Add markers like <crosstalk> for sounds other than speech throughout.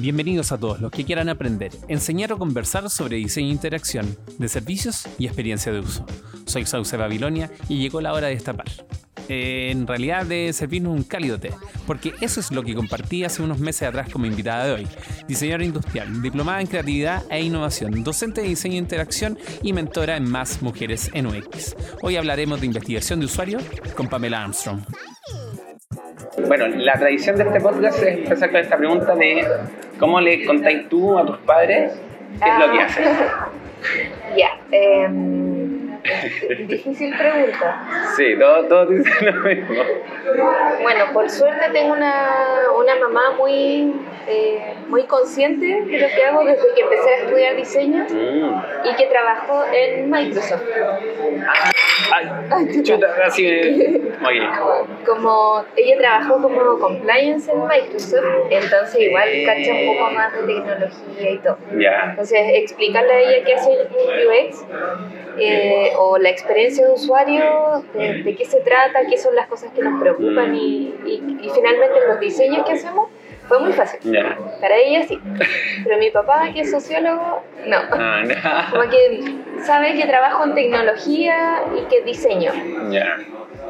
Bienvenidos a todos los que quieran aprender, enseñar o conversar sobre diseño e interacción de servicios y experiencia de uso. Soy Sauce Babilonia y llegó la hora de destapar. En realidad de servirnos un cálido té, porque eso es lo que compartí hace unos meses atrás como invitada de hoy. Diseñadora industrial, diplomada en creatividad e innovación, docente de diseño e interacción y mentora en más mujeres en UX. Hoy hablaremos de investigación de usuario con Pamela Armstrong. Bueno, la tradición de este podcast es empezar con esta pregunta de cómo le contáis tú a tus padres qué es lo que Ah. haces. <laughs> Ya, em, <laughs> difícil pregunta. Sí, todos todo dicen lo mismo. Bueno, por suerte tengo una, una mamá muy, eh, muy consciente de lo que hago desde que empecé a estudiar diseño Mm. y que trabajó en Microsoft. Ay, chuta, así me... Oye, Como ella trabajó como compliance en Microsoft, entonces igual cacha un poco más de tecnología y todo. ya. Entonces, explicarle a ella qué hace un UX eh, o la experiencia de usuario, de, de qué se trata, qué son las cosas que nos preocupan y, y- y finalmente los diseños que hacemos, fue muy fácil. Para ella sí. Pero mi papá, que es sociólogo, no. Ah. Como que sabe que trabajo en tecnología y que diseño.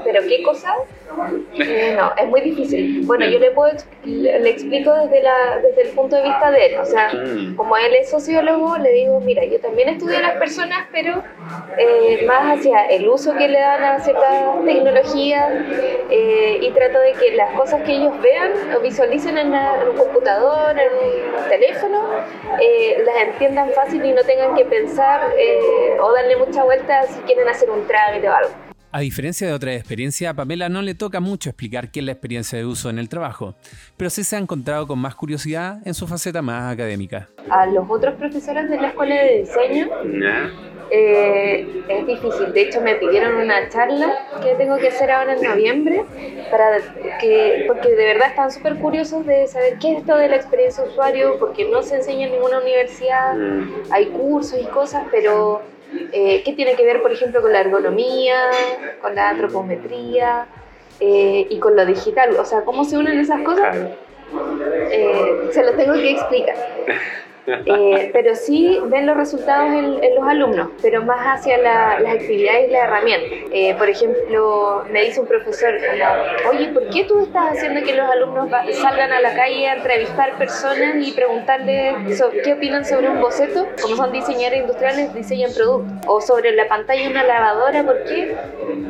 Pero qué cosa, Eh, no, es muy difícil. Bueno, yo le puedo le explico desde, la, desde el punto de vista de él. O sea, Mm. como él es sociólogo, le digo, mira, yo también estudio a las personas, pero eh, más hacia el uso que le dan a ciertas tecnologías eh, y trato de que las cosas que ellos vean o visualicen en, la- en un computador, en un teléfono, eh, las entiendan fácil y no tengan que pensar eh, o darle mucha vuelta si quieren hacer un trámite o algo. A diferencia de otra experiencia, a Pamela no le toca mucho explicar qué es la experiencia de uso en el trabajo, pero sí se ha encontrado con más curiosidad en su faceta más académica. A los otros profesores de la escuela de diseño. Eh, es difícil. De hecho, me pidieron una charla que tengo que hacer ahora en noviembre, para que, porque de verdad están súper curiosos de saber qué es esto de la experiencia de usuario, porque no se enseña en ninguna universidad, Mm. hay cursos y cosas, pero eh, ¿qué tiene que ver, por ejemplo, con la ergonomía, con la antropometría eh, y con lo digital? O sea, ¿cómo se unen esas cosas? Eh, se los tengo que explicar. Eh, pero sí ven los resultados en, los alumnos, pero más hacia la- las actividades y las herramientas. Eh, por ejemplo, me dice un profesor, oye, ¿por qué tú estás haciendo que los alumnos salgan a la calle a entrevistar personas y preguntarles qué opinan sobre un boceto? Como son diseñadores industriales, diseñan productos. O sobre la pantalla de una lavadora, ¿por qué?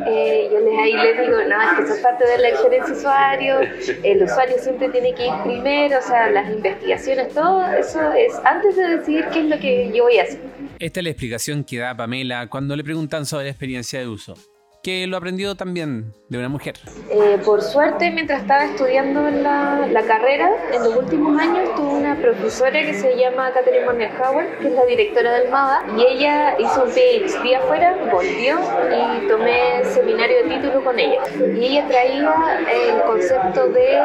Eh, yo les, ahí les digo, no, es que eso es parte de la experiencia usuario, el usuario siempre tiene que ir primero, o sea, las investigaciones, todo eso es antes de decidir qué es lo que yo voy a hacer. Esta es la explicación que da Pamela cuando le preguntan sobre la experiencia de uso, que lo aprendió también de una mujer. Eh, por suerte, mientras estaba estudiando la, la carrera, en los últimos años tuve una profesora que se llama Catherine Monnerhauer, que es la directora del MADA, y ella hizo un PhD afuera, volvió y tomé seminario de título con ella. Y ella traía el concepto de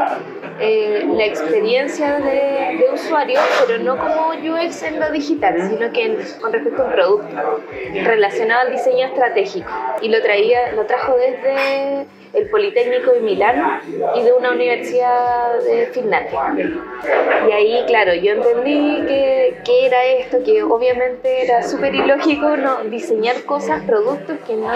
eh, la experiencia de, usuario, pero no como UX en lo digital, sino que en- con respecto a un producto relacionado al diseño estratégico. Y lo traía, lo trajo desde el Politécnico de Milán y de una universidad de Finlandia. Y ahí, claro, yo entendí que, que era esto, que obviamente era súper ilógico no diseñar cosas, productos que no,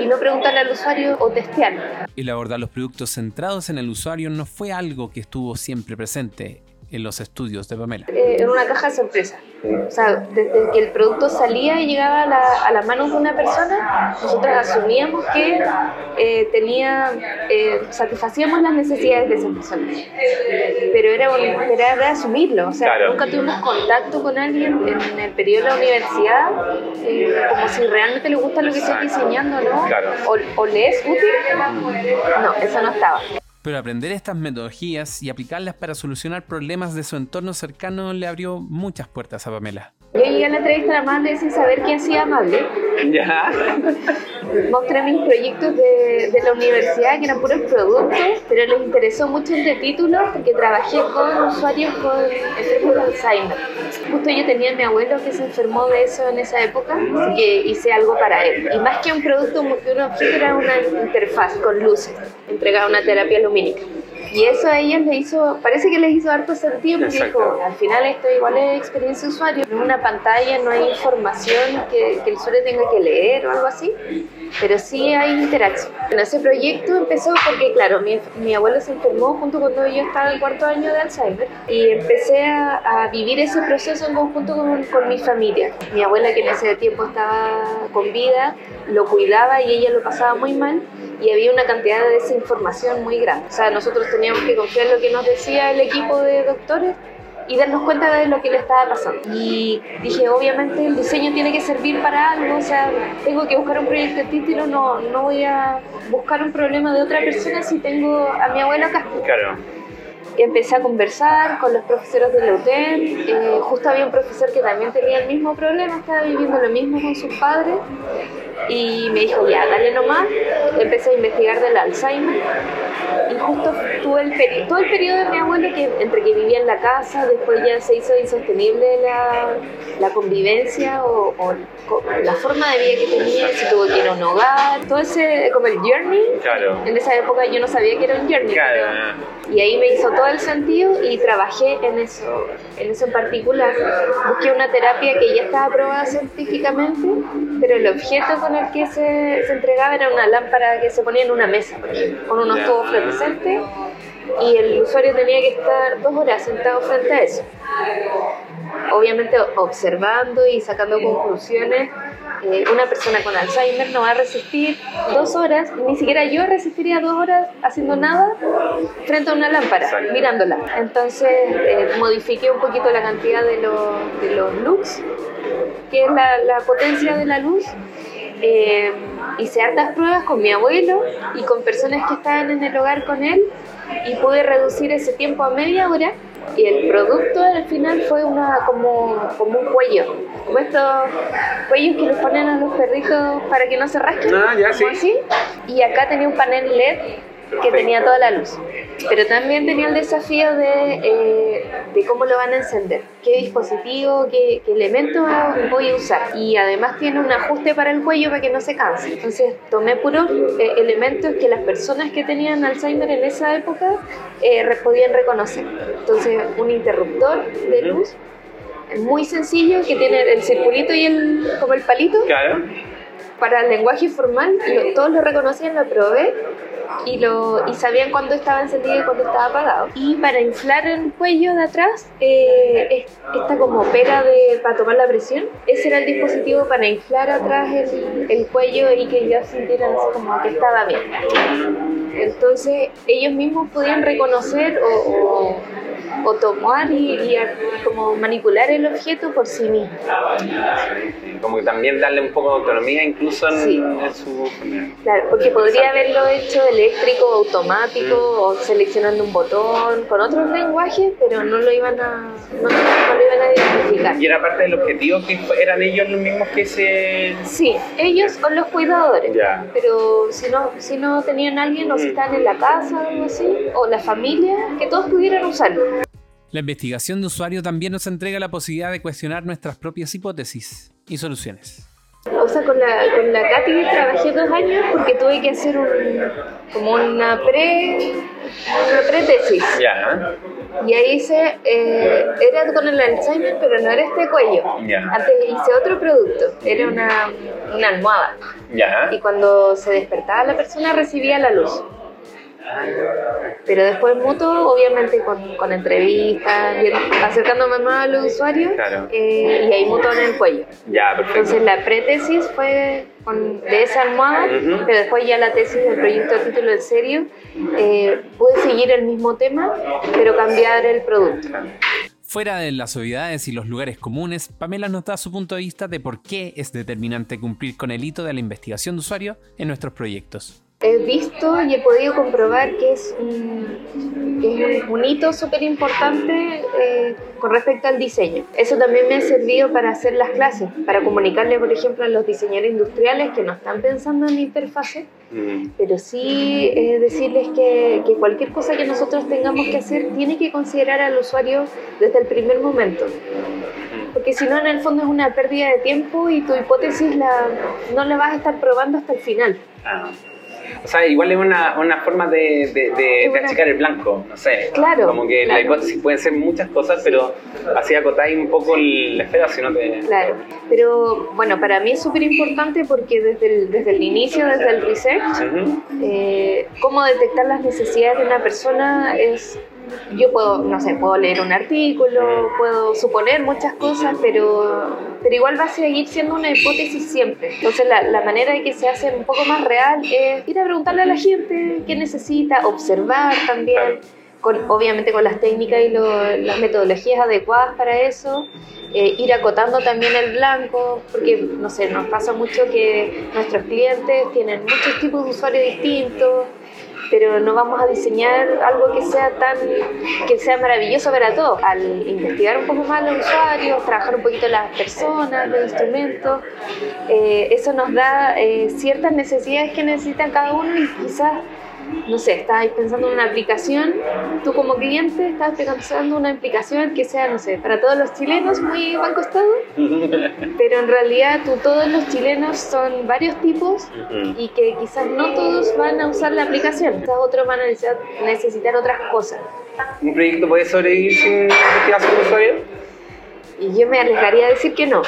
y no preguntarle al usuario o testear. El abordar los productos centrados en el usuario no fue algo que estuvo siempre presente en los estudios de Pamela. eh, en una caja de sorpresa. O sea, desde que el producto salía y llegaba a, la, a las manos de una persona, nosotros asumíamos que eh, tenía, eh, satisfacíamos las necesidades de esa persona. Pero era, era de asumirlo, o sea, Claro. nunca tuvimos contacto con alguien en el periodo de la universidad, eh, como si realmente le gusta lo que estoy Exacto. diseñando, ¿no? Claro. O, o le es útil. No, eso no estaba. Pero aprender estas metodologías y aplicarlas para solucionar problemas de su entorno cercano le abrió muchas puertas a Pamela. Yo llegué a la entrevista a Amable sin saber quién hacía Amable. Ya. <laughs> mostré mis proyectos de, de la universidad, que eran puros productos, pero les interesó mucho el de título porque trabajé con usuarios con enfermos de Alzheimer. Justo yo tenía a mi abuelo que se enfermó de eso en esa época, así que hice algo para él. Y más que un producto, que un objeto, era una interfaz con luces, entregaba una terapia lumínica. Y eso a ellos le hizo, parece que les hizo harto sentido porque dijo, al final esto igual es experiencia de usuario, en una pantalla no hay información que, que el usuario tenga que leer o algo así, pero sí hay interacción. En ese proyecto empezó porque, claro, mi, mi abuelo se enfermó junto cuando yo estaba en cuarto año de Alzheimer y empecé a, a vivir ese proceso en conjunto con, con mi familia. Mi abuela, que en ese tiempo estaba con vida, lo cuidaba y ella lo pasaba muy mal y había una cantidad de desinformación muy grande. O sea, nosotros teníamos que confiar en lo que nos decía el equipo de doctores y darnos cuenta de lo que le estaba pasando. Y dije, obviamente el diseño tiene que servir para algo, o sea, tengo que buscar un proyecto de título, no, no voy a buscar un problema de otra persona si tengo a mi abuelo acá. Claro. Empecé a conversar con los profesores de la UTEN, eh, justo había un profesor que también tenía el mismo problema, estaba viviendo lo mismo con sus padres y me dijo, ya, dale nomás, empecé a investigar del Alzheimer y justo tuve el peri- todo el periodo de mi abuelo que entre que vivía en la casa, después ya se hizo insostenible la, la convivencia o, o la forma de vida que tenía, se tuvo que ir a un hogar, todo ese, como el journey. Claro. En esa época yo no sabía que era un journey. Claro. pero- y ahí me hizo todo el sentido y trabajé en eso, en eso en particular. Busqué una terapia que ya estaba aprobada científicamente, pero el objeto con el que se, se entregaba era una lámpara que se ponía en una mesa, con unos tubos fluorescentes y el usuario tenía que estar dos horas sentado frente a eso. Obviamente observando y sacando conclusiones. Eh, una persona con Alzheimer no va a resistir dos horas, ni siquiera yo resistiría dos horas haciendo nada frente a una lámpara, Exacto. mirándola. Entonces eh, modifiqué un poquito la cantidad de, los- de los lux, que es la, la potencia de la luz. Eh, hice hartas pruebas con mi abuelo y con personas que estaban en el hogar con él y pude reducir ese tiempo a media hora y el producto al final fue una como, como un cuello, como estos cuellos que les ponen a los perritos para que no se rasquen, Ah, ya, sí. así. Y acá tenía un panel LED que tenía toda la luz. Pero también tenía el desafío de, eh, de cómo lo van a encender, qué dispositivo, qué, qué elemento voy a usar. Y además tiene un ajuste para el cuello para que no se canse. Entonces tomé puros eh, elementos que las personas que tenían Alzheimer en esa época eh, podían reconocer. Entonces un interruptor de luz muy sencillo que tiene el circulito y el como el palito Claro. para el lenguaje formal, lo- todos lo reconocían, lo probé y, lo, y sabían cuándo estaba encendido y cuándo estaba apagado. Y para inflar el cuello de atrás, eh, es- esta como pera de, para tomar la presión, ese era el dispositivo para inflar atrás el, el cuello y que ellos sintieran como que estaba bien. Entonces ellos mismos podían reconocer o, o- tomar y, como manipular el objeto por sí mismos. Como que también darle un poco de autonomía incluso en, Sí. en su... Claro, porque podría haberlo hecho eléctrico, automático o seleccionando un botón con otros lenguajes, pero no lo iban a, no, no lo iban a identificar. Y era parte del objetivo que eran ellos los mismos que se... Sí, ellos o los cuidadores. Ya. Pero si no, si no tenían alguien o si estaban en la casa o algo así, o la familia, que todos pudieran usarlo. La investigación de usuario también nos entrega la posibilidad de cuestionar nuestras propias hipótesis y soluciones. O sea, con la, con la Katy trabajé dos años porque tuve que hacer un, como una pre una pre-tesis. Ya. Y ahí hice, eh, era con el Alzheimer, pero no era este cuello. Ya. Antes hice otro producto, era una, una almohada. Ya. Y cuando se despertaba la persona recibía la luz. Pero después mutuo, obviamente con, con entrevistas, bien- acercándome más a los usuarios, Claro. eh, y ahí mutuo en el cuello. Ya, perfecto. Entonces la pretesis fue con- de esa almohada, pero después ya la tesis del proyecto de título en serio, eh, pude seguir el mismo tema, pero cambiar el producto. Fuera de las obviedades y los lugares comunes, Pamela nos da su punto de vista de por qué es determinante cumplir con el hito de la investigación de usuario en nuestros proyectos. He visto y he podido comprobar que es un, que es un, un hito súper importante eh, con respecto al diseño. Eso también me ha servido para hacer las clases, para comunicarle, por ejemplo, a los diseñadores industriales que no están pensando en interfaces, Mm. pero sí eh, decirles que, que cualquier cosa que nosotros tengamos que hacer tiene que considerar al usuario desde el primer momento. Porque si no, en el fondo es una pérdida de tiempo y tu hipótesis la, no la vas a estar probando hasta el final. Ah. O sea, igual es una, una forma de, de, de, de achicar el blanco, no sé. Claro, Como que la claro. hipótesis pueden ser muchas cosas, pero así acotáis un poco la esfera, si no te. Claro, pero bueno, para mí es súper importante porque desde el, desde el inicio, desde el research, Ujú. eh, cómo detectar las necesidades de una persona es yo puedo no sé puedo leer un artículo puedo suponer muchas cosas pero pero igual va a seguir siendo una hipótesis siempre. Entonces la, la manera de que se hace un poco más real es ir a preguntarle a la gente qué necesita observar también con, obviamente con las técnicas y lo- las metodologías adecuadas para eso eh, ir acotando también el blanco, porque no sé, nos pasa mucho que nuestros clientes tienen muchos tipos de usuarios distintos, pero no vamos a diseñar algo que sea tan que sea maravilloso para todos. Al investigar un poco más los usuarios, trabajar un poquito las personas, los instrumentos, eh, eso nos da eh, ciertas necesidades que necesitan cada uno y quizás no sé, estabas pensando en una aplicación, tú como cliente estás pensando en una aplicación que sea, no sé, para todos los chilenos muy banco estado, <laughs> pero en realidad tú, todos los chilenos son varios tipos y que quizás no todos van a usar la aplicación, quizás otros van a necesitar, necesitar otras cosas. ¿Un proyecto puede sobrevivir sin investigación de usuario? Y yo me arriesgaría a decir que no.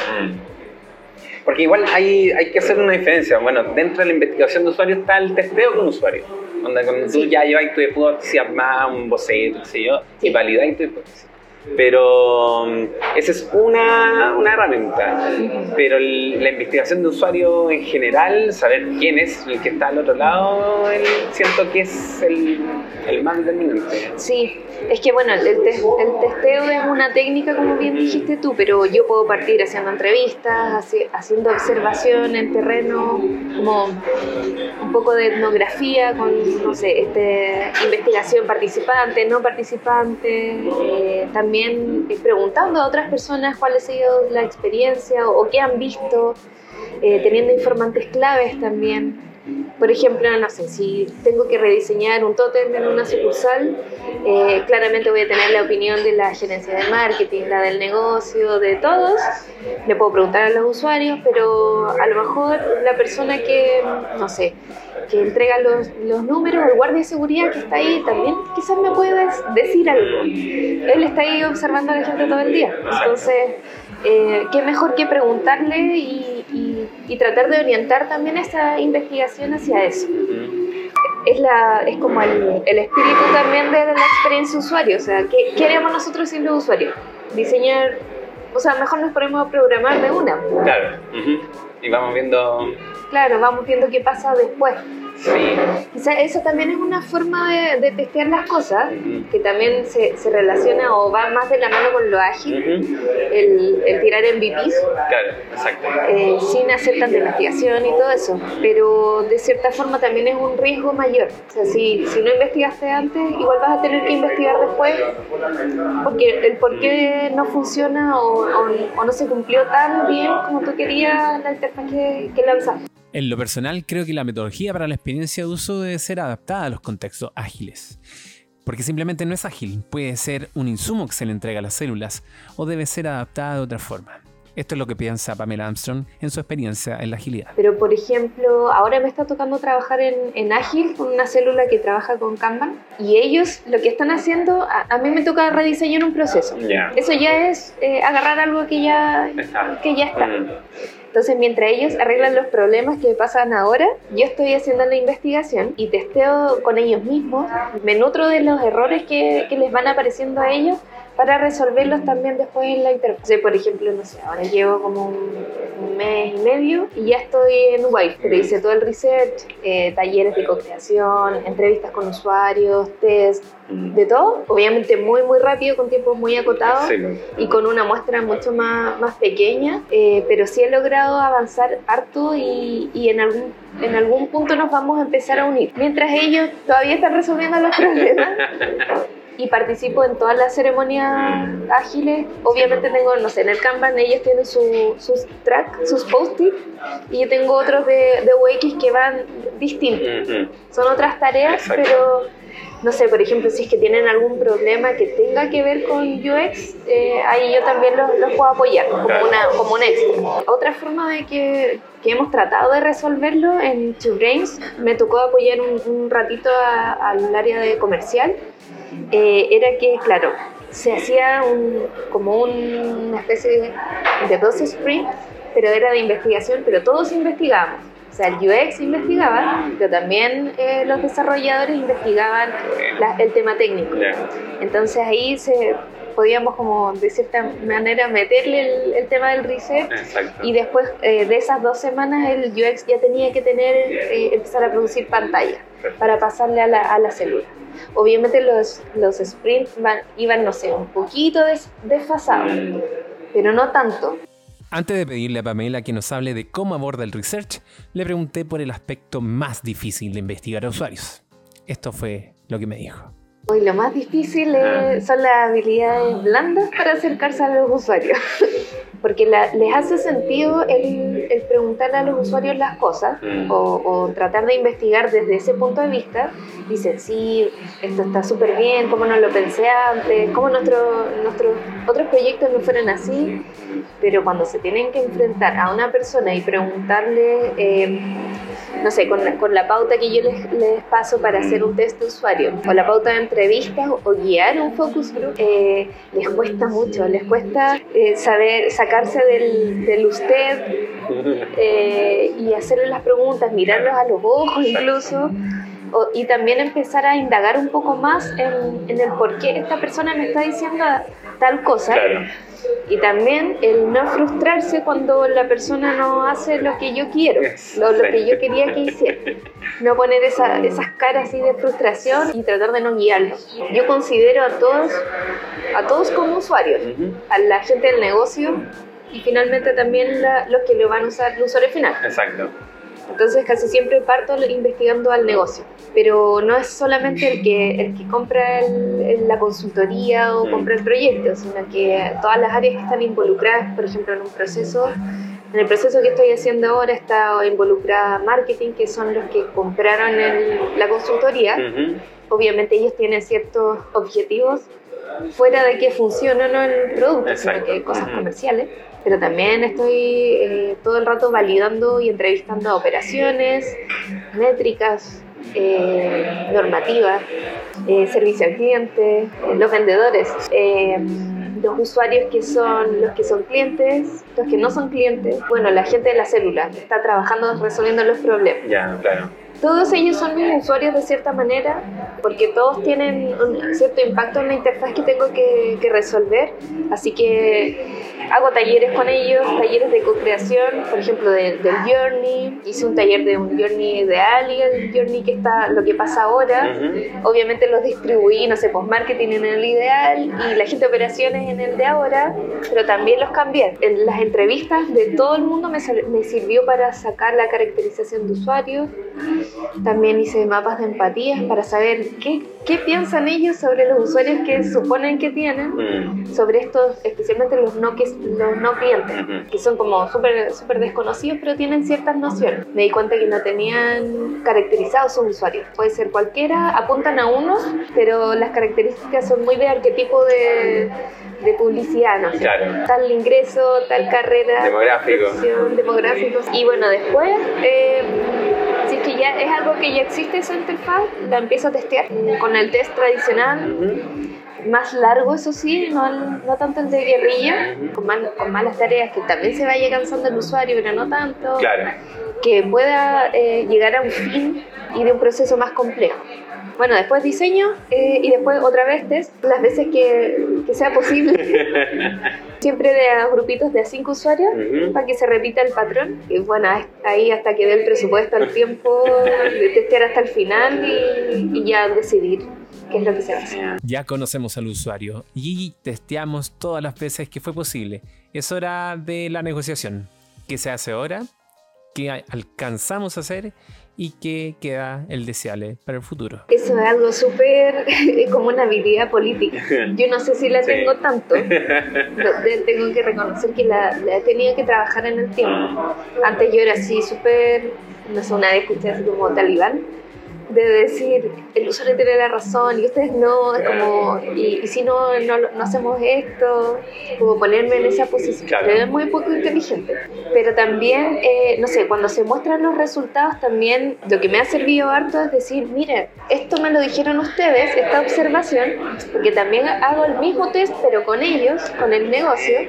Porque igual hay, hay que hacer una diferencia. Bueno, dentro de la investigación de usuario está el testeo con usuario. Donde cuando tú ya llevas tu hipótesis armada, un boceto, qué sé yo, y validáis tu hipótesis. Pero mm, esa es una, una herramienta. Pero el- la investigación de usuario en general, saber quién es el que está al otro lado, el- siento que es el, el más determinante. Sí, es que bueno, el, tes- el testeo es una técnica, como bien dijiste tú, pero yo puedo partir haciendo entrevistas, haci- haciendo observación en terreno, como un poco de etnografía con, no sé, este, investigación participante, no participante, eh, también eh, preguntando a otras personas cuál ha sido la experiencia o, o qué han visto, eh, teniendo informantes claves también. Por ejemplo, no sé, si tengo que rediseñar un tótem en una sucursal, eh, claramente voy a tener la opinión de la gerencia de marketing, la del negocio, de todos. Le puedo preguntar a los usuarios, pero a lo mejor la persona que, no sé, que entrega los, los números, el guardia de seguridad que está ahí, también quizás me puede decir algo. Él está ahí observando a la gente todo el día. Entonces, eh, qué mejor que preguntarle y, y- y tratar de orientar también esa investigación hacia eso. Es, la, es como el, el espíritu también de la experiencia usuario, o sea, ¿qué, qué haríamos nosotros siendo usuarios? Diseñar, o sea, mejor nos ponemos a programar de una. Claro. ujú. Y vamos viendo. Claro, vamos viendo qué pasa después. Sí. Quizás eso también es una forma de, de testear las cosas, que también se, se relaciona o va más de la mano con lo ágil, el, el tirar MVPs. Claro, exacto. eh, sin hacer tanta investigación y todo eso, pero de cierta forma también es un riesgo mayor. O sea, si, si no investigaste antes, igual vas a tener que investigar después, porque el por qué no funciona o, o- o no se cumplió tan bien como tú querías la interfaz que, que lanzaste. En lo personal, creo que la metodología para la experiencia de uso debe ser adaptada a los contextos ágiles. Porque simplemente no es ágil, puede ser un insumo que se le entrega a las células o debe ser adaptada de otra forma. Esto es lo que piensa Pamela Armstrong en su experiencia en la agilidad. Pero, por ejemplo, ahora me está tocando trabajar en, en Ágil con una célula que trabaja con Kanban y ellos lo que están haciendo, a, a mí me toca rediseñar un proceso. Ya. Eso ya es eh, agarrar algo que ya, Está. que ya está. Mm. Entonces, mientras ellos arreglan los problemas que pasan ahora, yo estoy haciendo la investigación y testeo con ellos mismos, me nutro de los errores que, que les van apareciendo a ellos para resolverlos también después en la sea, por ejemplo, no sé, ahora llevo como un, un mes y medio y ya estoy en Wife, pero hice todo el research, eh, talleres de co-creación, entrevistas con usuarios, test, de todo. Obviamente muy, muy rápido, con tiempos muy acotados Sí. y con una muestra mucho más, más pequeña, eh, pero sí he logrado avanzar harto y, y en, algún, en algún punto nos vamos a empezar a unir. Mientras ellos todavía están resolviendo los problemas <laughs> y participo en todas las ceremonias ágiles, obviamente tengo, no sé, en el Kanban ellos tienen su- sus tracks, sus post-it y yo tengo otros de, de UX que van distintos. Son otras tareas, Exacto. pero, no sé, por ejemplo, si es que tienen algún problema que tenga que ver con UX, eh, ahí yo también los, los puedo apoyar como, una, como un extra. Otra forma de que, que hemos tratado de resolverlo en Two Brains, me tocó apoyar un, un ratito al área de comercial, eh, era que, claro, se hacía un, como un- una especie de, de dos sprints, pero era de investigación, pero todos investigamos. Sea, el UX investigaba, pero también eh, los desarrolladores investigaban la- el tema técnico. Entonces ahí se podíamos como de cierta manera meterle el, el tema del research Exacto. y después eh, de esas dos semanas el UX ya tenía que tener eh, empezar a producir pantalla para pasarle a la, a la célula. Obviamente los, los sprints van- iban, no sé, un poquito des- desfasados, pero no tanto. Antes de pedirle a Pamela que nos hable de cómo aborda el research, le pregunté por el aspecto más difícil de investigar a usuarios. Esto fue lo que me dijo. Hoy lo más difícil es- son las habilidades blandas para acercarse a los usuarios. <laughs> Porque la- les hace sentido el, el preguntarle a los usuarios las cosas Mm. o, o tratar de investigar desde ese punto de vista. Dicen, sí, esto está súper bien, cómo no lo pensé antes, cómo nuestro, nuestros otros proyectos no fueron así. Pero cuando se tienen que enfrentar a una persona y preguntarle, eh, no sé, con la, con la pauta que yo les, les paso para hacer un test de usuario, o la pauta de entrevistas, o guiar un focus group, eh, les cuesta mucho, les cuesta eh, saber sacarse del, del usted eh, y hacerle las preguntas, mirarlos a los ojos incluso. o- y también empezar a indagar un poco más en, en el por qué esta persona me está diciendo tal cosa. Claro. Y también el no frustrarse cuando la persona no hace lo que yo quiero, lo, lo que yo quería que hiciera. No poner esa- esas caras así de frustración y tratar de no guiarlos. Yo considero a todos, a todos como usuarios, a la gente del negocio y finalmente también la- los que lo van a usar, el usuario final. Exacto. Entonces casi siempre parto investigando al negocio, pero no es solamente el que, el que compra el- la consultoría o compra el proyecto, sino que todas las áreas que están involucradas, por ejemplo, en un proceso, en el proceso que estoy haciendo ahora está involucrada marketing, que son los que compraron el- la consultoría. Ujú. Obviamente ellos tienen ciertos objetivos fuera de que funcione o no el producto, sino Exacto. que cosas Ujú. comerciales. Pero también estoy eh, todo el rato validando y entrevistando a operaciones, métricas, eh, normativas, eh, servicio al cliente, eh, los vendedores, eh, los usuarios que son los que son clientes, los que no son clientes, bueno, la gente de la célula que está trabajando resolviendo los problemas. Ya, claro. Todos ellos son mis usuarios de cierta manera, porque todos tienen un cierto impacto en la interfaz que tengo que, que resolver. Así que hago talleres con ellos, talleres de co-creación, por ejemplo, de- del Journey. Hice un taller de un Journey ideal y el Journey que está, lo que pasa ahora. Ujú. Obviamente los distribuí, no sé, pues marketing en el ideal y la gente de operaciones en el de ahora, pero también los cambié. En las entrevistas de todo el mundo me, me sirvió para sacar la caracterización de usuario. También hice mapas de empatías para saber qué, qué piensan ellos sobre los usuarios que suponen que tienen, Mm. sobre estos, especialmente los no, que, los no clientes, que son como súper súper desconocidos, pero tienen ciertas nociones. Me di cuenta que no tenían caracterizados sus usuarios. Puede ser cualquiera, apuntan a unos, pero las características son muy de arquetipo de, de publicidad, ¿no? Claro. Tal ingreso, tal carrera. Demográfico. demográficos. Y bueno, después, eh, ya es algo que ya existe esa interfaz, la empiezo a testear con el test tradicional más largo, eso sí, no, no tanto el de guerrilla, con, mal- con malas tareas, que también se vaya cansando el usuario, pero no tanto, Claro. que pueda eh, llegar a un fin y de un proceso más complejo. Bueno, después diseño eh, y después otra vez test, las veces que, que sea posible, <laughs> siempre de a grupitos de a cinco usuarios, Ujú. para que se repita el patrón. Y bueno, ahí hasta que dé el presupuesto, el tiempo de testear hasta el final y, y ya decidir qué es lo que se hace. Ya conocemos al usuario y testeamos todas las veces que fue posible. Es hora de la negociación. ¿Qué se hace ahora? ¿Qué alcanzamos a hacer? ¿Y qué queda el deseable para el futuro? Eso es algo súper <laughs> como una habilidad política. <laughs> Yo no sé si la Sí. tengo tanto. <laughs> De- tengo que reconocer que la, la he tenido que trabajar en el tiempo. Antes yo era así súper, no sé, una vez escuché así como talibán. De decir el usuario tiene la razón y ustedes no, es como, y, y si no, no, no hacemos esto, como ponerme en esa posición. Claro. Es muy poco inteligente. Pero también, eh, no sé, cuando se muestran los resultados, también lo que me ha servido harto es decir, miren, esto me lo dijeron ustedes, esta observación, porque también hago el mismo test, pero con ellos, con el negocio.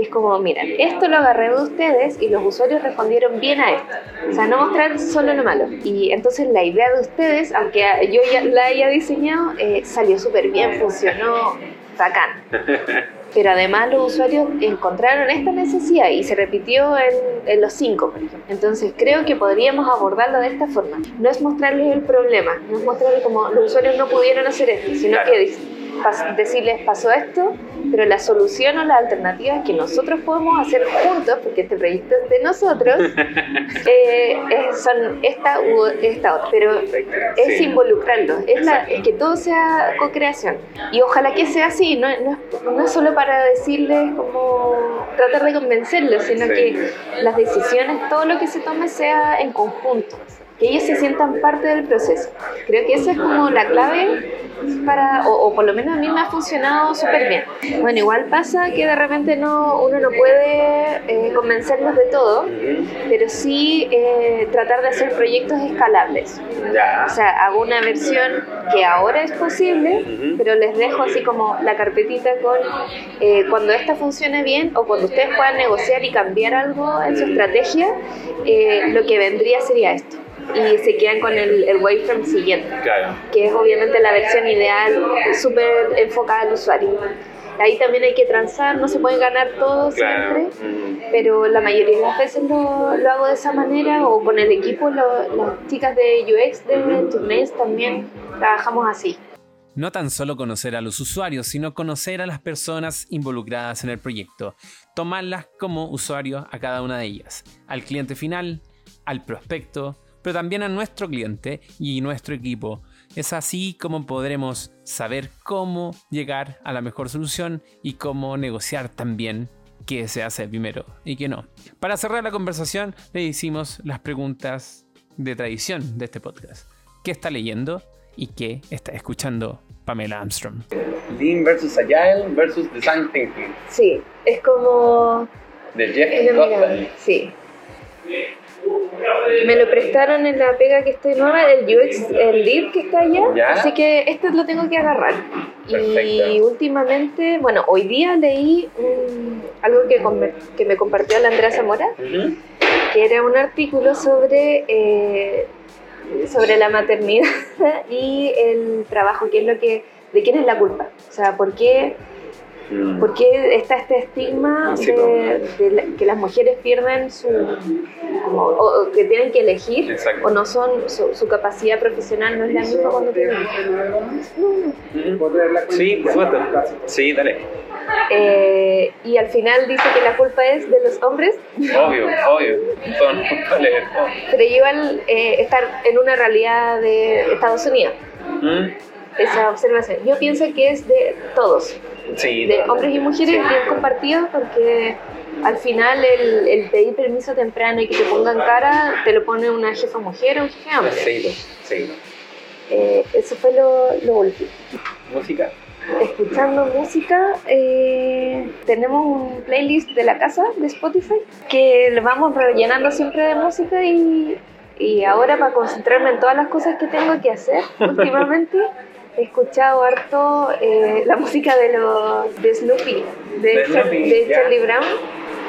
Y es como, miren, esto lo agarré de ustedes y los usuarios respondieron bien a esto. O sea, no mostrar solo lo malo. Y entonces la idea de ustedes, aunque yo ya la haya diseñado, eh, salió súper bien, funcionó bacán. <laughs> Pero además los usuarios encontraron esta necesidad y se repitió en, en los cinco, por ejemplo. Entonces creo que podríamos abordarlo de esta forma. No es mostrarles el problema, no es mostrarles como los usuarios no pudieron hacer esto, sino Claro. que pas- decirles pasó esto, pero la solución o la alternativa que nosotros podemos hacer juntos, porque este proyecto es de nosotros, <laughs> eh, es- son esta u esta otra. Pero es Sí. involucrarlos, es, la, es que todo sea co-creación. Y ojalá que sea así, no, no, es- no es solo para decirles como tratar de convencerlos, sino Sí. que las decisiones, todo lo que se tome sea en conjunto. Que ellos se sientan parte del proceso. Creo que esa es como la clave para, o, o por lo menos a mí me ha funcionado súper bien. Bueno, igual pasa que de repente no, uno no puede eh, convencerlos de todo, pero sí eh, tratar de hacer proyectos escalables. O sea, hago una versión que ahora es posible, pero les dejo así como la carpetita con eh, cuando esta funcione bien o cuando ustedes puedan negociar y cambiar algo en su estrategia, eh, lo que vendría sería esto. Y se quedan con el, el waveframe siguiente Claro. que es obviamente la versión ideal, súper enfocada al usuario. Ahí también hay que transar, no se puede ganar todo Claro. siempre, Mm. pero la mayoría de las veces lo, lo hago de esa manera o con el equipo, lo- las chicas de UX de Tournails también trabajamos así. No tan solo conocer a los usuarios, sino conocer a las personas involucradas en el proyecto, tomarlas como usuarios a cada una de ellas, al cliente final, al prospecto, pero también a nuestro cliente y nuestro equipo. Es así como podremos saber cómo llegar a la mejor solución y cómo negociar también qué se hace primero y qué no. Para cerrar la conversación, le hicimos las preguntas de tradición de este podcast. ¿Qué está leyendo y qué está escuchando Pamela Armstrong? Lean versus Agile versus Design Thinking. Sí, es como... De Jeff es Sí. Me lo prestaron en la pega que estoy nueva, el UX, el lead que está allá, Ya. así que este lo tengo que agarrar. Y últimamente, bueno, hoy día leí algo que, que me compartió la Andrea Zamora, que era un artículo sobre, eh, sobre la maternidad <laughs> y el trabajo, qué es lo que, de quién es la culpa. O sea, por qué, Mm. por qué está este estigma Sí, de, de la- que las mujeres pierden su, como, o, o que tienen que elegir Exacto. o no son, su, su capacidad profesional no es la misma cuando tienen Ujú. Sí, por supuesto. Sí, dale. Eh, y al final dice que la culpa es de los hombres, Obvio, obvio. Son dale. pero igual eh, estar en una realidad de Estados Unidos. Mm. esa observación. Yo pienso que es de todos, Sí, de hombres y mujeres bien compartidos, porque al final el, el pedir permiso temprano y que te pongan cara, te lo pone una jefa mujer o un jefe hombre. Sí, sí. Eh, eso fue lo, lo último. Música. Escuchando música, eh, tenemos un playlist de la casa de Spotify que lo vamos rellenando siempre de música y, y ahora para concentrarme en todas las cosas que tengo que hacer <laughs> últimamente he escuchado harto eh, la <laughs> música de, los de Snoopy, de, De Char- Snoopy, de ya. Charlie Brown,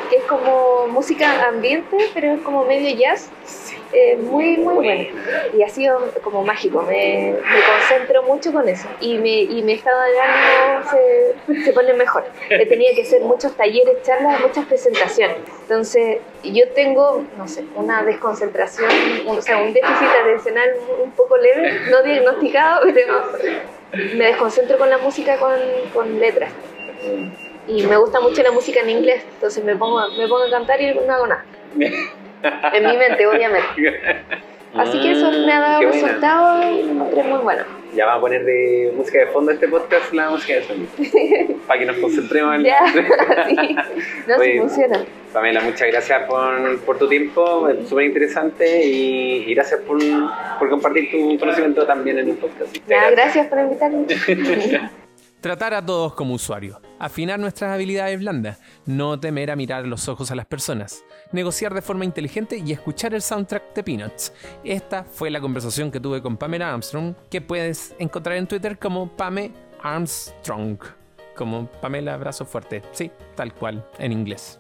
que es como música ambiente, pero es como medio jazz. Eh, muy, muy bueno. Y ha sido como mágico, me, me concentro mucho con eso. Y, me, y mi estado de ánimo se, se pone mejor. He tenido que hacer muchos talleres, charlas, muchas presentaciones. Entonces, yo tengo, no sé, una desconcentración, o sea, un déficit atencional un poco leve, no diagnosticado, <laughs> pero me desconcentro con la música con, con letras. Y me gusta mucho la música en inglés, entonces me pongo, me pongo a cantar y no hago nada. <laughs> En mi mente, obviamente. Así que eso me ha dado Qué buena. resultado y lo encontré muy bueno. Ya vamos a poner de música de fondo este podcast la música de sonido. <laughs> para que nos concentremos en Ya, <laughs> sí. No, sí Oye, funciona. Pamela, muchas gracias por, por tu tiempo, es súper interesante y, y gracias por, por compartir tu conocimiento también en un podcast. Ya, gracias por invitarme. <laughs> Tratar a todos como usuarios, afinar nuestras habilidades blandas, no temer a mirar los ojos a las personas, negociar de forma inteligente y escuchar el soundtrack de Peanuts. Esta fue la conversación que tuve con Pamela Armstrong, que puedes encontrar en Twitter como Pame Armstrong, como Pamela Brazo Fuerte, sí, tal cual, en inglés.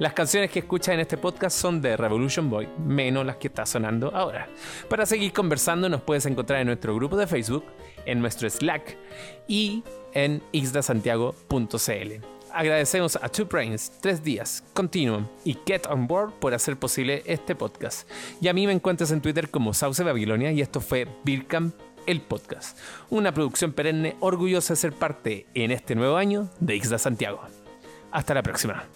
Las canciones que escuchas en este podcast son de Revolution Boy, menos las que está sonando ahora. Para seguir conversando nos puedes encontrar en nuestro grupo de Facebook, en nuestro Slack y en xdasantiago.cl. Agradecemos a Two Brains, Tres Días, Continuum y Get On Board por hacer posible este podcast. Y a mí me encuentras en Twitter como Sauce Babilonia y esto fue Birkamp, el podcast. Una producción perenne orgullosa de ser parte en este nuevo año de Ixda Santiago. Hasta la próxima.